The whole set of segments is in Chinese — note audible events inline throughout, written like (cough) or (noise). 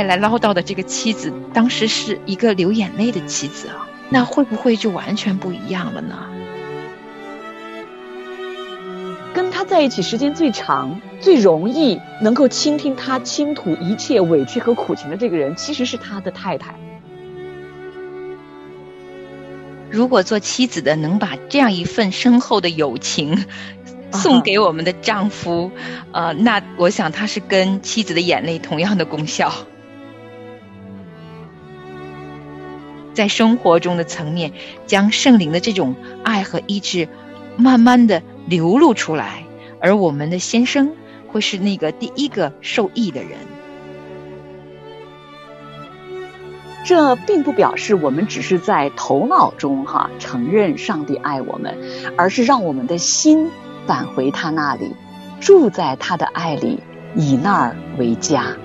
爱来唠叨的这个妻子，当时是一个流眼泪的妻子啊，那会不会就完全不一样了呢？跟他在一起时间最长、最容易能够倾听他倾吐一切委屈和苦情的这个人，其实是他的太太。如果做妻子的能把这样一份深厚的友情送给我们的丈夫，呃，那我想他是跟妻子的眼泪同样的功效。在生活中的层面，将圣灵的这种爱和医治，慢慢的流露出来，而我们的先生会是那个第一个受益的人。这并不表示我们只是在头脑中哈承认上帝爱我们，而是让我们的心返回他那里，住在他的爱里，以那儿为家。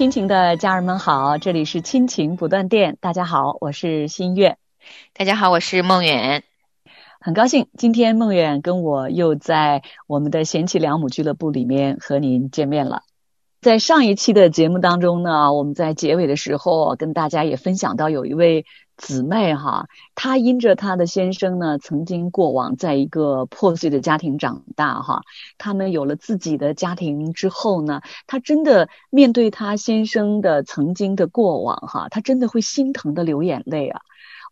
亲情的家人们好，这里是亲情不断电，大家好，我是新月，大家好，我是梦远。很高兴今天梦远跟我又在我们的贤妻良母俱乐部里面和您见面了。在上一期的节目当中呢，我们在结尾的时候跟大家也分享到，有一位姊妹哈，她因着她的先生呢，曾经过往在一个破碎的家庭长大哈，他们有了自己的家庭之后呢，她真的面对她先生的曾经的过往哈，她真的会心疼的流眼泪啊。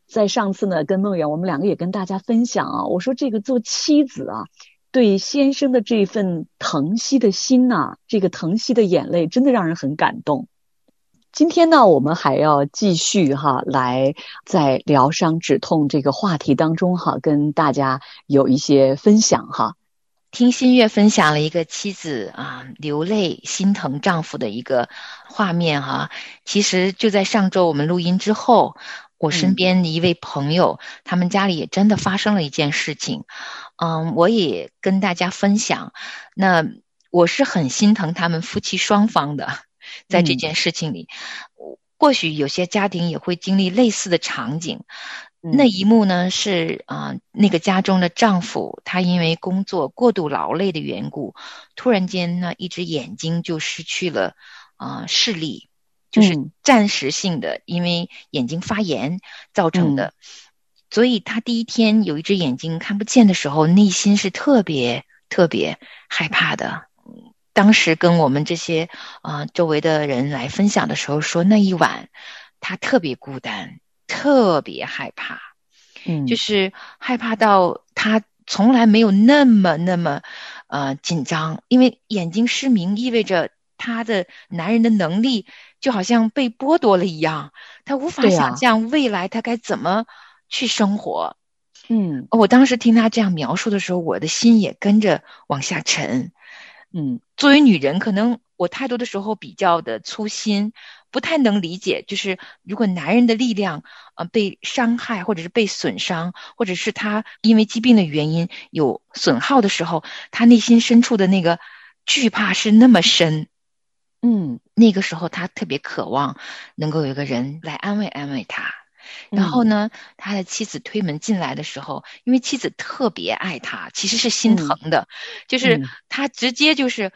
在上次呢，跟梦远，我们两个也跟大家分享啊，我说这个做妻子啊，对先生的这份疼惜的心呐，这个疼惜的眼泪，真的让人很感动。今天呢，我们还要继续哈，来在疗伤止痛这个话题当中哈，跟大家有一些分享哈。听新月分享了一个妻子啊流泪心疼丈夫的一个画面哈，其实就在上周我们录音之后。我身边的一位朋友，他们家里也真的发生了一件事情，嗯，我也跟大家分享。那我是很心疼他们夫妻双方的，在这件事情里，或许有些家庭也会经历类似的场景。那一幕呢，是啊，那个家中的丈夫，他因为工作过度劳累的缘故，突然间呢，一只眼睛就失去了啊视力。就是暂时性的，因为眼睛发炎造成的，所以他第一天有一只眼睛看不见的时候，内心是特别特别害怕的。当时跟我们这些啊周围的人来分享的时候，说那一晚他特别孤单，特别害怕，嗯，就是害怕到他从来没有那么那么呃紧张，因为眼睛失明意味着他的男人的能力。就好像被剥夺了一样，他无法想象未来他该怎么去生活。嗯，我当时听他这样描述的时候，我的心也跟着往下沉。嗯，作为女人，可能我太多的时候比较的粗心，不太能理解，就是如果男人的力量呃被伤害，或者是被损伤，或者是他因为疾病的原因有损耗的时候，他内心深处的那个惧怕是那么深。嗯，那个时候他特别渴望能够有个人来安慰安慰他。然后呢，他的妻子推门进来的时候，因为妻子特别爱他，其实是心疼的，就是他直接就是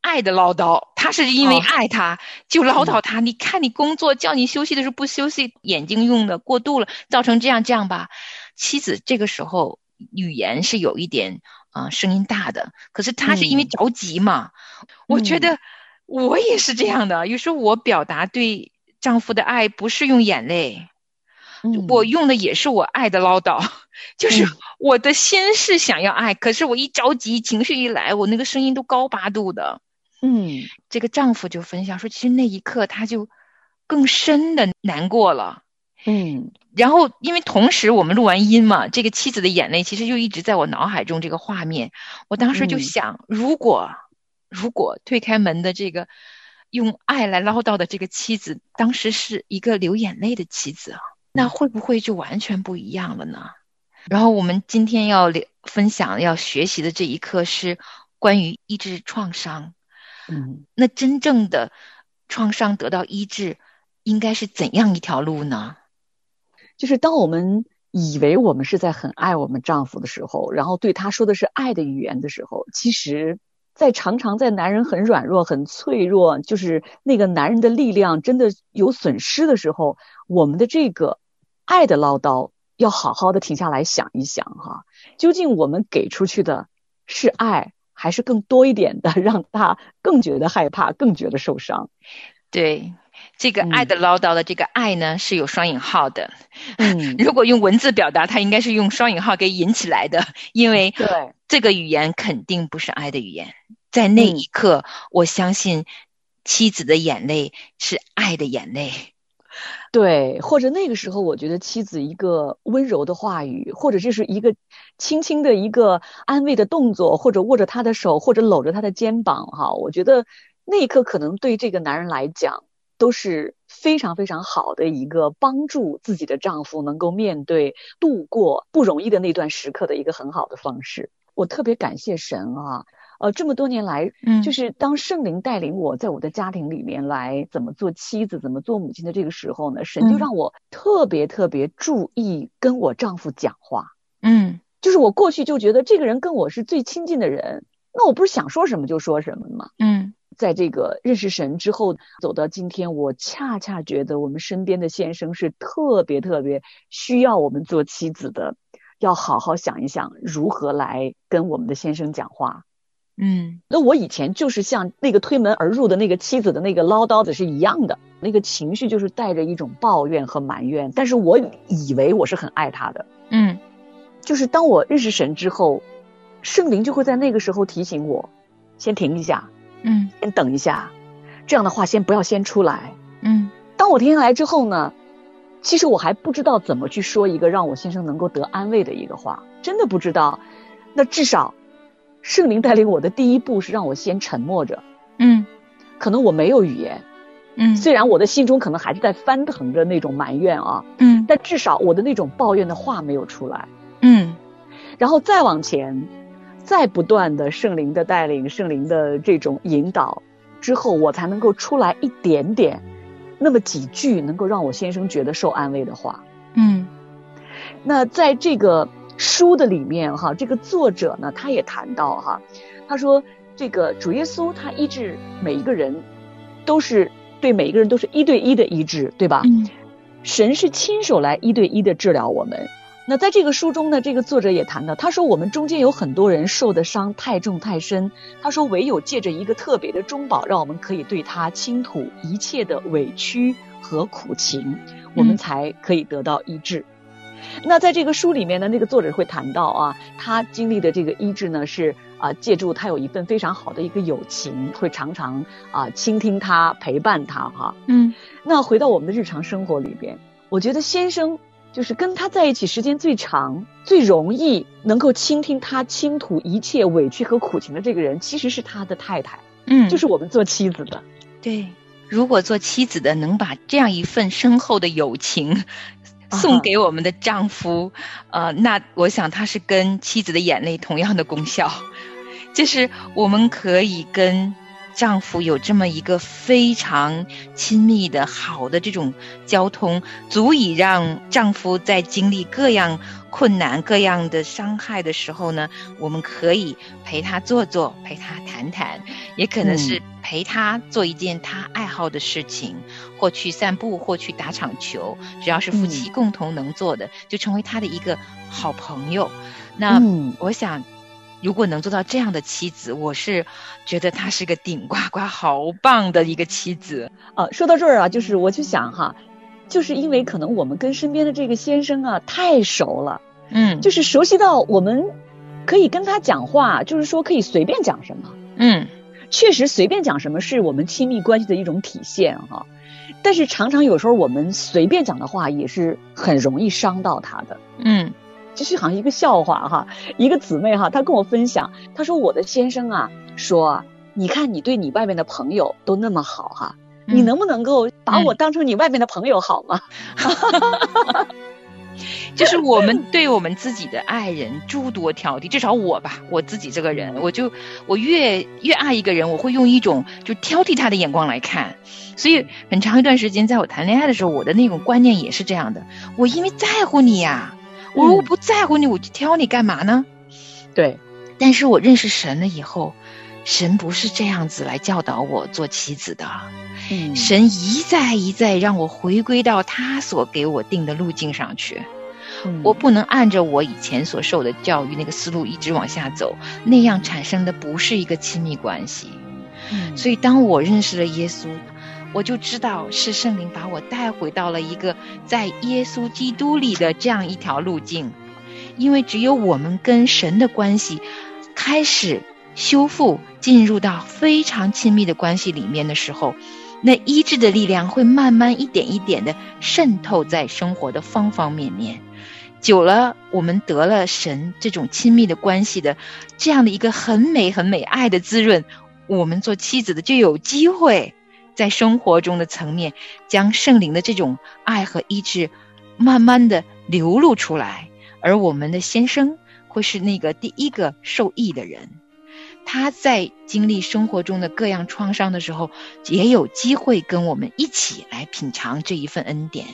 爱的唠叨。他是因为爱他，就唠叨他。你看你工作叫你休息的时候不休息，眼睛用的过度了，造成这样这样吧。妻子这个时候语言是有一点啊声音大的，可是他是因为着急嘛。我觉得。我也是这样的，有时候我表达对丈夫的爱不是用眼泪，我用的也是我爱的唠叨，就是我的心是想要爱，可是我一着急，情绪一来，我那个声音都高八度的。嗯，这个丈夫就分享说，其实那一刻他就更深的难过了。嗯，然后因为同时我们录完音嘛，这个妻子的眼泪其实就一直在我脑海中这个画面，我当时就想，如果。如果推开门的这个用爱来唠叨的这个妻子，当时是一个流眼泪的妻子啊，那会不会就完全不一样了呢？然后我们今天要分享、要学习的这一课是关于医治创伤。嗯，那真正的创伤得到医治，应该是怎样一条路呢？就是当我们以为我们是在很爱我们丈夫的时候，然后对他说的是爱的语言的时候，其实，在常常在男人很软弱、很脆弱，就是那个男人的力量真的有损失的时候，我们的这个爱的唠叨，要好好的停下来想一想哈，究竟我们给出去的是爱，还是更多一点的让他更觉得害怕、更觉得受伤？对。这个爱的唠叨的这个爱呢，是有双引号的。嗯，(laughs) 如果用文字表达，它应该是用双引号给引起来的，因为对这个语言肯定不是爱的语言。在那一刻，我相信妻子的眼泪是爱的眼泪。对，或者那个时候，我觉得妻子一个温柔的话语，或者这是一个轻轻的一个安慰的动作，或者握着他的手，或者搂着他的肩膀，哈，我觉得那一刻可能对这个男人来讲。都是非常非常好的一个帮助自己的丈夫能够面对度过不容易的那段时刻的一个很好的方式。我特别感谢神啊，呃，这么多年来，嗯，就是当圣灵带领我在我的家庭里面来怎么做妻子、怎么做母亲的这个时候呢，神就让我特别特别注意跟我丈夫讲话。嗯，就是我过去就觉得这个人跟我是最亲近的人，那我不是想说什么就说什么吗？嗯。在这个认识神之后，走到今天，我恰恰觉得我们身边的先生是特别特别需要我们做妻子的，要好好想一想如何来跟我们的先生讲话。嗯，那我以前就是像那个推门而入的那个妻子的那个唠叨子是一样的，那个情绪就是带着一种抱怨和埋怨，但是我以为我是很爱他的。嗯，就是当我认识神之后，圣灵就会在那个时候提醒我，先停一下。嗯，先等一下，这样的话先不要先出来。嗯，当我停下来之后呢，其实我还不知道怎么去说一个让我先生能够得安慰的一个话，真的不知道。那至少圣灵带领我的第一步是让我先沉默着。嗯，可能我没有语言。嗯，虽然我的心中可能还是在翻腾着那种埋怨啊。嗯，但至少我的那种抱怨的话没有出来。嗯，然后再往前。再不断的圣灵的带领，圣灵的这种引导之后，我才能够出来一点点，那么几句能够让我先生觉得受安慰的话。嗯，那在这个书的里面哈，这个作者呢，他也谈到哈，他说这个主耶稣他医治每一个人，都是对每一个人都是一对一的医治，对吧？嗯，神是亲手来一对一的治疗我们。那在这个书中呢，这个作者也谈到，他说我们中间有很多人受的伤太重太深，他说唯有借着一个特别的中保，让我们可以对他倾吐一切的委屈和苦情，我们才可以得到医治。那在这个书里面呢，那个作者会谈到啊，他经历的这个医治呢，是啊，借助他有一份非常好的一个友情，会常常啊倾听他，陪伴他哈。嗯，那回到我们的日常生活里边，我觉得先生。就是跟他在一起时间最长、最容易能够倾听他倾吐一切委屈和苦情的这个人，其实是他的太太。嗯，就是我们做妻子的。对，如果做妻子的能把这样一份深厚的友情送给我们的丈夫，呃，那我想他是跟妻子的眼泪同样的功效，就是我们可以跟。丈夫有这么一个非常亲密的好的这种交通，足以让丈夫在经历各样困难、各样的伤害的时候呢，我们可以陪他坐坐，陪他谈谈，也可能是陪他做一件他爱好的事情，或去散步，或去打场球，只要是夫妻共同能做的，就成为他的一个好朋友。那我想。如果能做到这样的妻子，我是觉得她是个顶呱呱好棒的一个妻子。呃，说到这儿啊，就是我就想哈，就是因为可能我们跟身边的这个先生啊太熟了，嗯，就是熟悉到我们可以跟他讲话，就是说可以随便讲什么，嗯，确实随便讲什么是我们亲密关系的一种体现哈。但是常常有时候我们随便讲的话也是很容易伤到他的，嗯。就是好像一个笑话哈，一个姊妹哈，她跟我分享，她说我的先生啊，说你看你对你外面的朋友都那么好哈，你能不能够把我当成你外面的朋友好吗？(laughs) 就是我们对我们自己的爱人诸多挑剔，至少我吧，我自己这个人，我就我越越爱一个人，我会用一种就挑剔他的眼光来看，所以很长一段时间，在我谈恋爱的时候，我的那种观念也是这样的，我因为在乎你呀。我我不在乎你，我去挑你干嘛呢？对。但是我认识神了以后，神不是这样子来教导我做妻子的。嗯，神一再一再让我回归到他所给我定的路径上去。我不能按着我以前所受的教育那个思路一直往下走，那样产生的不是一个亲密关系。所以当我认识了耶稣，我就知道是圣灵把我带回到了一个在耶稣基督里的这样一条路径。因为只有我们跟神的关系开始修复，进入到非常亲密的关系里面的时候，那医治的力量会慢慢一点一点的渗透在生活的方方面面。久了，我们得了神这种亲密的关系的这样的一个很美很美爱的滋润，我们做妻子的就有机会在生活中的层面将圣灵的这种爱和医治慢慢的流露出来，而我们的先生会是那个第一个受益的人。他在经历生活中的各样创伤的时候，也有机会跟我们一起来品尝这一份恩典。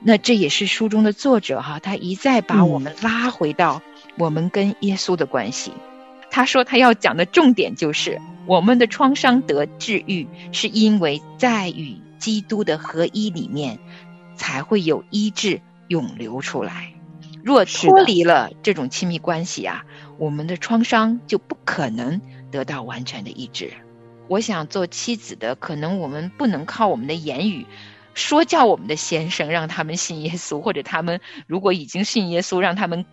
那这也是书中的作者哈，他一再把我们拉回到我们跟耶稣的关系。他说他要讲的重点就是，我们的创伤得治愈，是因为在与基督的合一里面，才会有医治涌流出来。若脱离了这种亲密关系啊，我们的创伤就不可能得到完全的医治。我想做妻子的，可能我们不能靠我们的言语。说教我们的先生，让他们信耶稣，或者他们如果已经信耶稣，让他们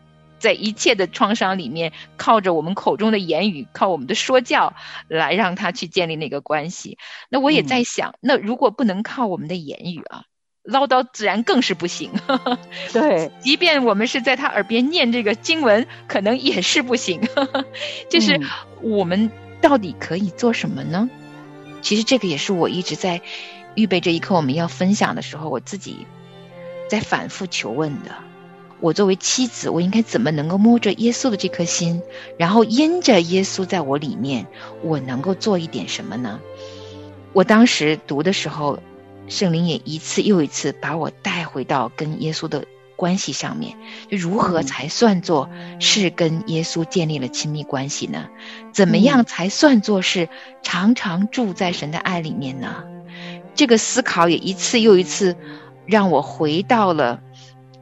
在一切的创伤里面，靠着我们口中的言语，靠我们的说教来让他去建立那个关系。那我也在想，那如果不能靠我们的言语啊，唠叨自然更是不行。(laughs) 对，即便我们是在他耳边念这个经文，可能也是不行。(laughs) 就是我们到底可以做什么呢？其实这个也是我一直在。预备这一刻我们要分享的时候，我自己在反复求问的：我作为妻子，我应该怎么能够摸着耶稣的这颗心，然后因着耶稣在我里面，我能够做一点什么呢？我当时读的时候，圣灵也一次又一次把我带回到跟耶稣的关系上面，就如何才算作是跟耶稣建立了亲密关系呢？怎么样才算作是常常住在神的爱里面呢？这个思考也一次又一次让我回到了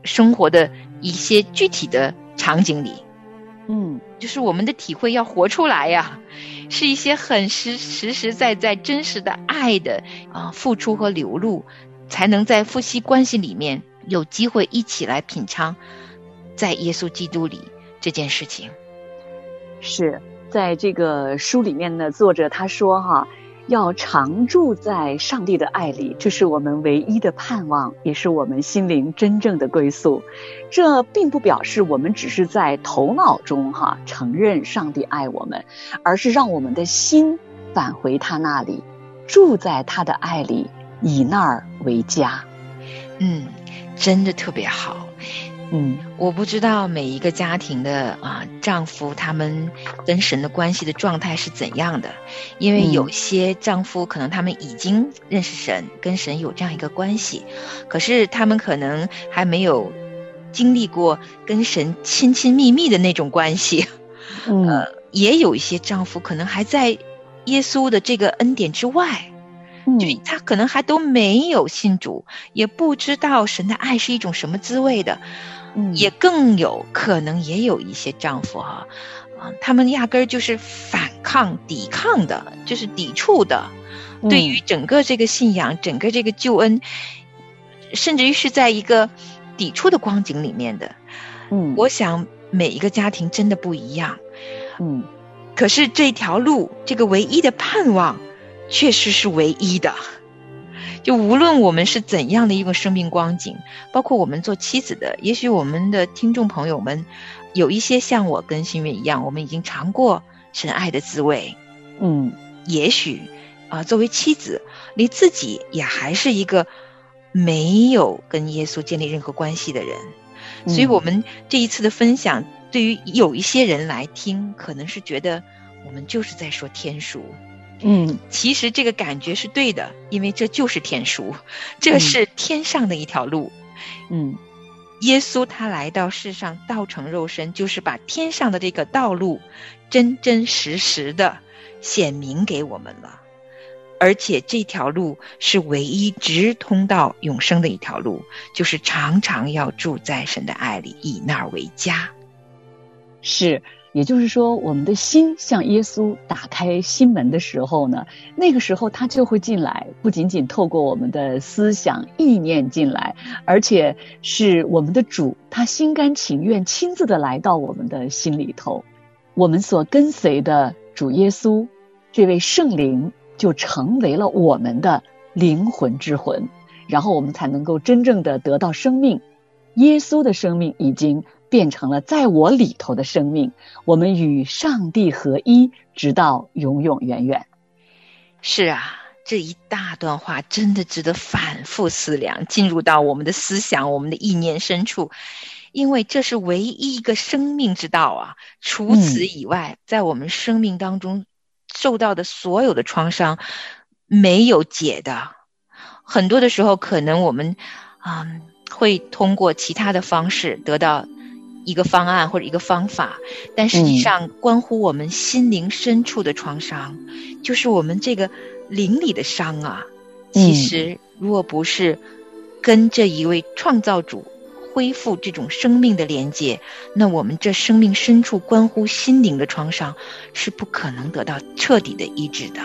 生活的一些具体的场景里，嗯，就是我们的体会要活出来呀，是一些很实实实在在真实的爱的啊付出和流露，才能在夫妻关系里面有机会一起来品尝在耶稣基督里这件事情。是在这个书里面呢，作者他说哈。要常住在上帝的爱里，这是我们唯一的盼望，也是我们心灵真正的归宿。这并不表示我们只是在头脑中哈承认上帝爱我们，而是让我们的心返回他那里，住在他的爱里，以那儿为家。嗯，真的特别好。嗯，我不知道每一个家庭的啊丈夫他们跟神的关系的状态是怎样的，因为有些丈夫可能他们已经认识神，跟神有这样一个关系，可是他们可能还没有经历过跟神亲亲密密的那种关系。(laughs) 呃，也有一些丈夫可能还在耶稣的这个恩典之外，就他可能还都没有信主，也不知道神的爱是一种什么滋味的。也更有可能也有一些丈夫哈，啊，他们压根儿就是反抗、抵抗的，就是抵触的，对于整个这个信仰、整个这个救恩，甚至于是在一个抵触的光景里面的。嗯，我想每一个家庭真的不一样。嗯，可是这条路，这个唯一的盼望，确实是唯一的。就无论我们是怎样的一个生命光景，包括我们做妻子的，也许我们的听众朋友们有一些像我跟新月一样，我们已经尝过神爱的滋味，嗯，也许啊，作为妻子，你自己也还是一个没有跟耶稣建立任何关系的人，所以我们这一次的分享，对于有一些人来听，可能是觉得我们就是在说天书。嗯，其实这个感觉是对的，因为这就是天书，这是天上的一条路。嗯，耶稣他来到世上道成肉身，就是把天上的这个道路真真实实的显明给我们了。而且这条路是唯一直通到永生的一条路，就是常常要住在神的爱里，以那儿为家。是，也就是说，我们的心向耶稣打开心门的时候呢，那个时候他就会进来，不仅仅透过我们的思想意念进来，而且是我们的主，他心甘情愿亲自的来到我们的心里头。我们所跟随的主耶稣，这位圣灵。就成为了我们的灵魂之魂，然后我们才能够真正的得到生命。耶稣的生命已经变成了在我里头的生命，我们与上帝合一，直到永永远远。是啊，这一大段话真的值得反复思量，进入到我们的思想、我们的意念深处，因为这是唯一一个生命之道啊！除此以外，在我们生命当中。受到的所有的创伤没有解的，很多的时候可能我们啊会通过其他的方式得到一个方案或者一个方法，但实际上关乎我们心灵深处的创伤，就是我们这个灵里的伤啊。其实，如果不是跟这一位创造主。恢复这种生命的连接，那我们这生命深处关乎心灵的创伤，是不可能得到彻底的医治的。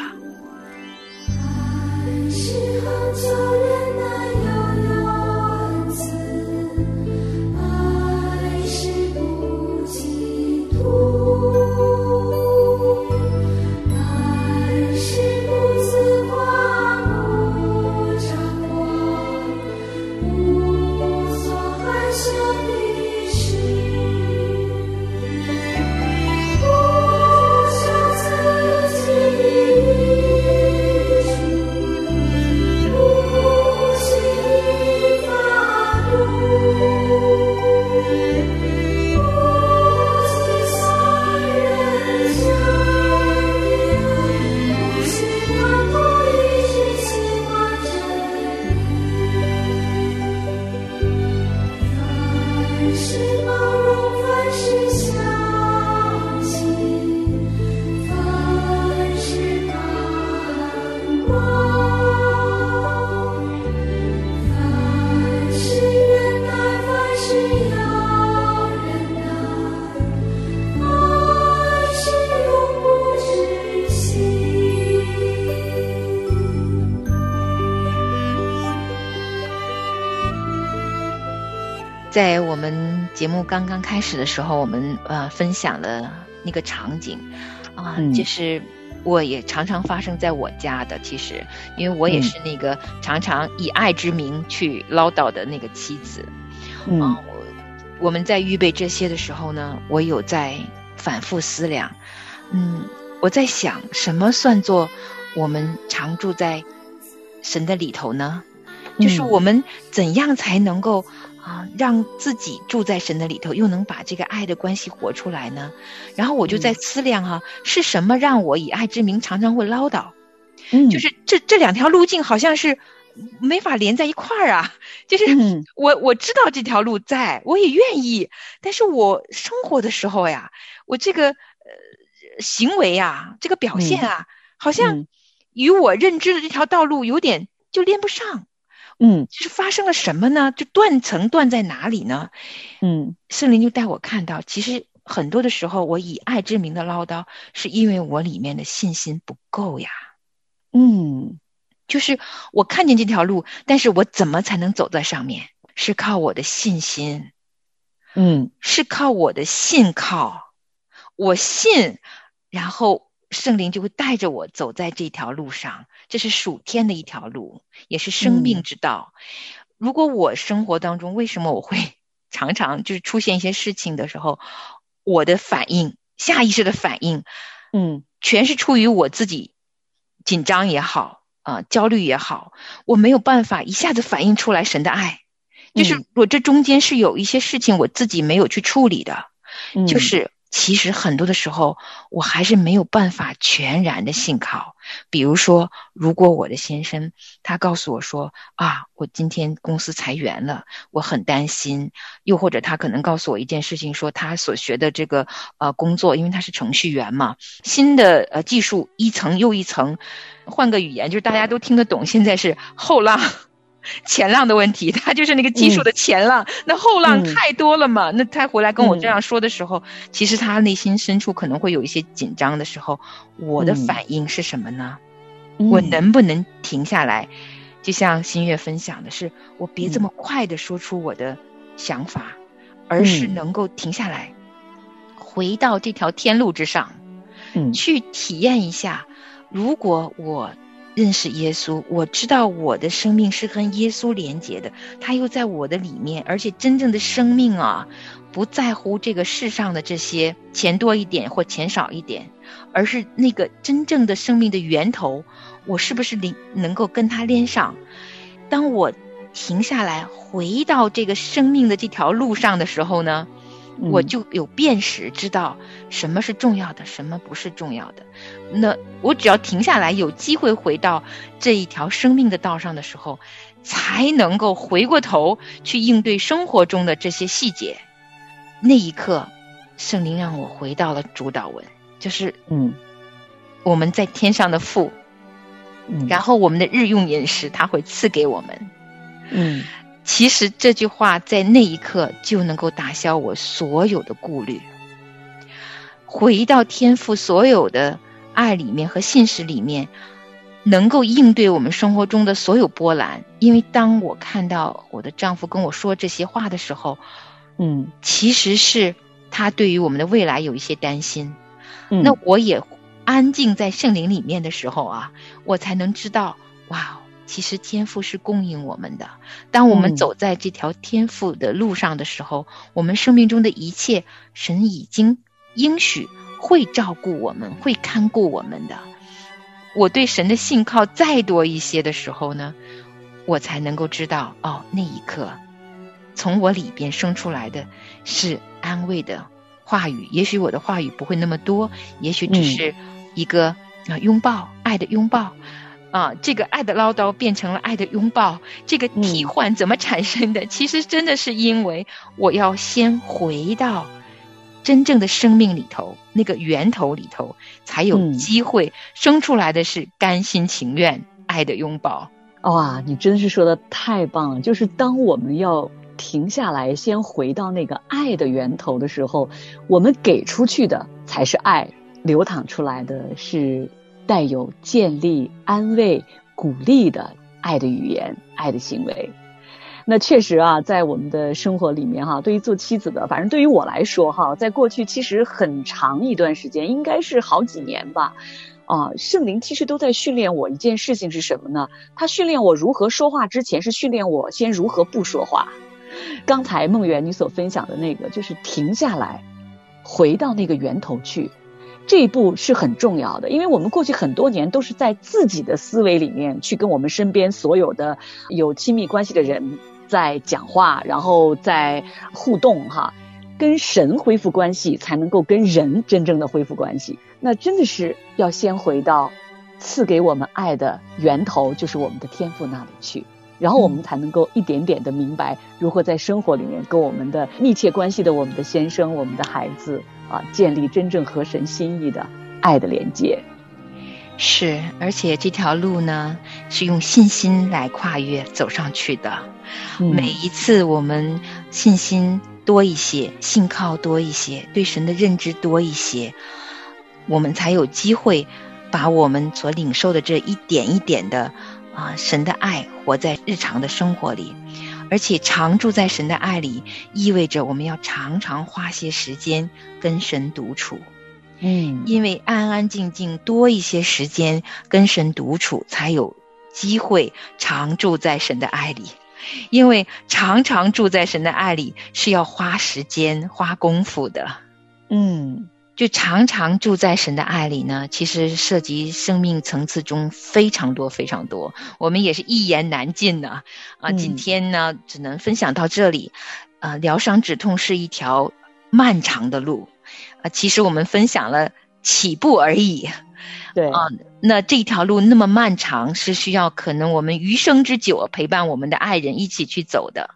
在我们节目刚刚开始的时候，我们呃分享了那个场景，啊，就是我也常常发生在我家的。其实，因为我也是那个常常以爱之名去唠叨的那个妻子。嗯，我我们在预备这些的时候呢，我有在反复思量。嗯，我在想，什么算作我们常住在神的里头呢？就是我们怎样才能够？啊，让自己住在神的里头，又能把这个爱的关系活出来呢？然后我就在思量哈，是什么让我以爱之名常常会唠叨？嗯，就是这这两条路径好像是没法连在一块儿啊。就是我我知道这条路在，我也愿意，但是我生活的时候呀，我这个呃行为啊，这个表现啊，好像与我认知的这条道路有点就连不上。嗯，就是发生了什么呢？就断层断在哪里呢？嗯，圣灵就带我看到，其实很多的时候，我以爱之名的唠叨，是因为我里面的信心不够呀。嗯，就是我看见这条路，但是我怎么才能走在上面？是靠我的信心。嗯，是靠我的信靠，我信，然后。圣灵就会带着我走在这条路上，这是属天的一条路，也是生命之道。如果我生活当中，为什么我会 (laughs) 常常就是出现一些事情的时候，我的反应，下意识的反应，嗯，全是出于我自己紧张也好，啊，焦虑也好，我没有办法一下子反应出来神的爱，就是我这中间是有一些事情我自己没有去处理的，就是。其实很多的时候，我还是没有办法全然的信靠，比如说，如果我的先生他告诉我说啊，我今天公司裁员了，我很担心；又或者他可能告诉我一件事情，说他所学的这个呃工作，因为他是程序员嘛，新的呃技术一层又一层，换个语言就是大家都听得懂，现在是后浪。(laughs) 前浪的问题，(laughs) 他就是那个技术的前浪，那后浪太多了嘛。那他回来跟我这样说的时候，其实他内心深处可能会有一些紧张的时候。我的反应是什么呢？我能不能停下来？就像新月分享的是，我别这么快的说出我的想法，而是能够停下来，回到这条天路之上，嗯，去体验一下，如果我。认识耶稣，我知道我的生命是跟耶稣连接的，他又在我的里面，而且真正的生命啊，不在乎这个世上的这些钱多一点或钱少一点，而是那个真正的生命的源头，我是不是能能够跟他连上？当我停下来，回到这个生命的这条路上的时候呢？我就有辨识，知道什么是重要的，什么不是重要的。那我只要停下来，有机会回到这一条生命的道上的时候，才能够回过头去应对生活中的这些细节。那一刻，圣灵让我回到了主导文，就是嗯，我们在天上的父，嗯，然后我们的日用饮食他会赐给我们，嗯。其实这句话在那一刻就能够打消我所有的顾虑，回到天赋所有的爱里面和信实里面，能够应对我们生活中的所有波澜。因为当我看到我的丈夫跟我说这些话的时候，嗯，其实是他对于我们的未来有一些担心。嗯，那我也安静在圣灵里面的时候啊，我才能知道，哇。其实天赋是供应我们的。当我们走在这条天赋的路上的时候，我们生命中的一切，神已经应许会照顾我们，会看顾我们的。我对神的信靠再多一些的时候呢，我才能够知道，哦，那一刻，从我里边生出来的是安慰的话语。也许我的话语不会那么多，也许只是一个啊拥抱，爱的拥抱。啊，这个爱的唠叨变成了爱的拥抱，这个替换怎么产生的？其实真的是因为我要先回到真正的生命里头，那个源头里头，才有机会生出来的是甘心情愿爱的拥抱。哇，你真是说的太棒了！就是当我们要停下来，先回到那个爱的源头的时候，我们给出去的才是爱，流淌出来的是。带有建立、安慰、鼓励的爱的语言、爱的行为。那确实啊，在我们的生活里面哈，对于做妻子的，反正对于我来说哈，在过去其实很长一段时间，应该是好几年吧。啊，圣灵其实都在训练我一件事情是什么呢？他训练我如何说话之前，是训练我先如何不说话。刚才梦圆你所分享的那个，就是停下来，回到那个源头去。这一步是很重要的，因为我们过去很多年都是在自己的思维里面去跟我们身边所有的有亲密关系的人在讲话，然后在互动哈，跟神恢复关系才能够跟人真正的恢复关系。那真的是要先回到赐给我们爱的源头，就是我们的天赋那里去，然后我们才能够一点点的明白如何在生活里面跟我们的密切关系的我们的先生、我们的孩子。啊，建立真正合神心意的爱的连接，是，而且这条路呢是用信心来跨越走上去的。每一次我们信心多一些，信靠多一些，对神的认知多一些，我们才有机会把我们所领受的这一点一点的啊神的爱活在日常的生活里。而且常住在神的爱里，意味着我们要常常花些时间跟神独处。嗯，因为安安静静多一些时间跟神独处，才有机会常住在神的爱里。因为常常住在神的爱里是要花时间、花功夫的。嗯。就常常住在神的爱里呢，其实涉及生命层次中非常多非常多，我们也是一言难尽呢。啊，今天呢只能分享到这里。啊，疗伤止痛是一条漫长的路，啊，其实我们分享了起步而已。对啊，那这条路那么漫长，是需要可能我们余生之久陪伴我们的爱人一起去走的。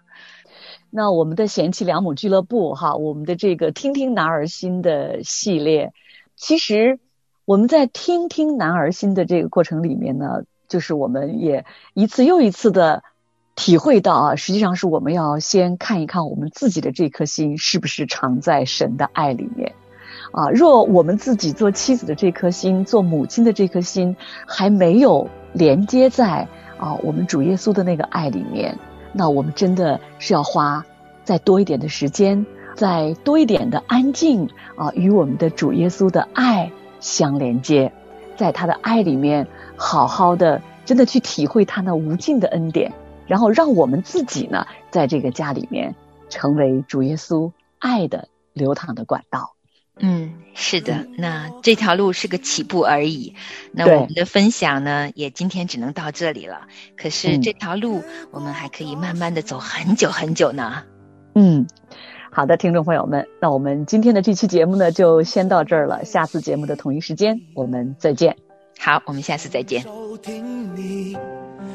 那我们的贤妻良母俱乐部哈，我们的这个听听男儿心的系列，其实我们在听听男儿心的这个过程里面呢，就是我们也一次又一次的。体会到啊，实际上是我们要先看一看我们自己的这颗心是不是藏在神的爱里面，啊，若我们自己做妻子的这颗心，做母亲的这颗心还没有连接在啊我们主耶稣的那个爱里面，那我们真的是要花再多一点的时间，再多一点的安静啊，与我们的主耶稣的爱相连接，在他的爱里面好好的真的去体会他那无尽的恩典。然后让我们自己呢，在这个家里面成为主耶稣爱的流淌的管道。嗯，是的，那这条路是个起步而已。那我们的分享呢，也今天只能到这里了。可是这条路，我们还可以慢慢的走很久很久呢。嗯，好的，听众朋友们，那我们今天的这期节目呢，就先到这儿了。下次节目的同一时间，我们再见。好，我们下次再见。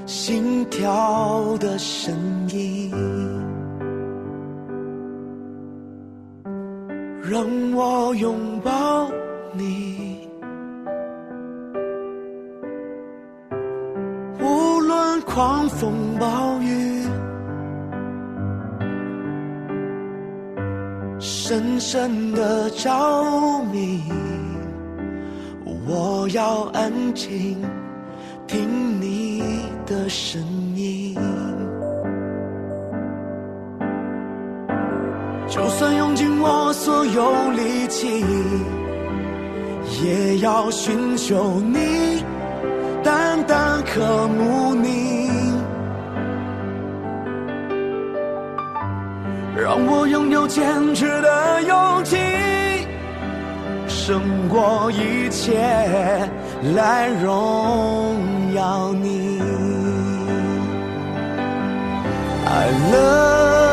心跳的声音，让我拥抱你。无论狂风暴雨，深深的着迷。我要安静听你。的声音，就算有有力气，也要寻求你，淡淡和慕你，让我拥有坚持的勇气，胜过一切来荣耀你。I love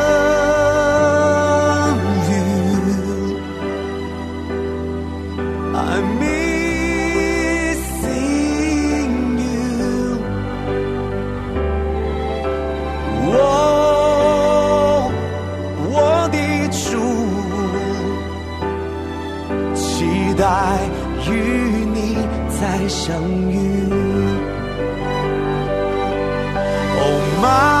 再相遇。Oh my..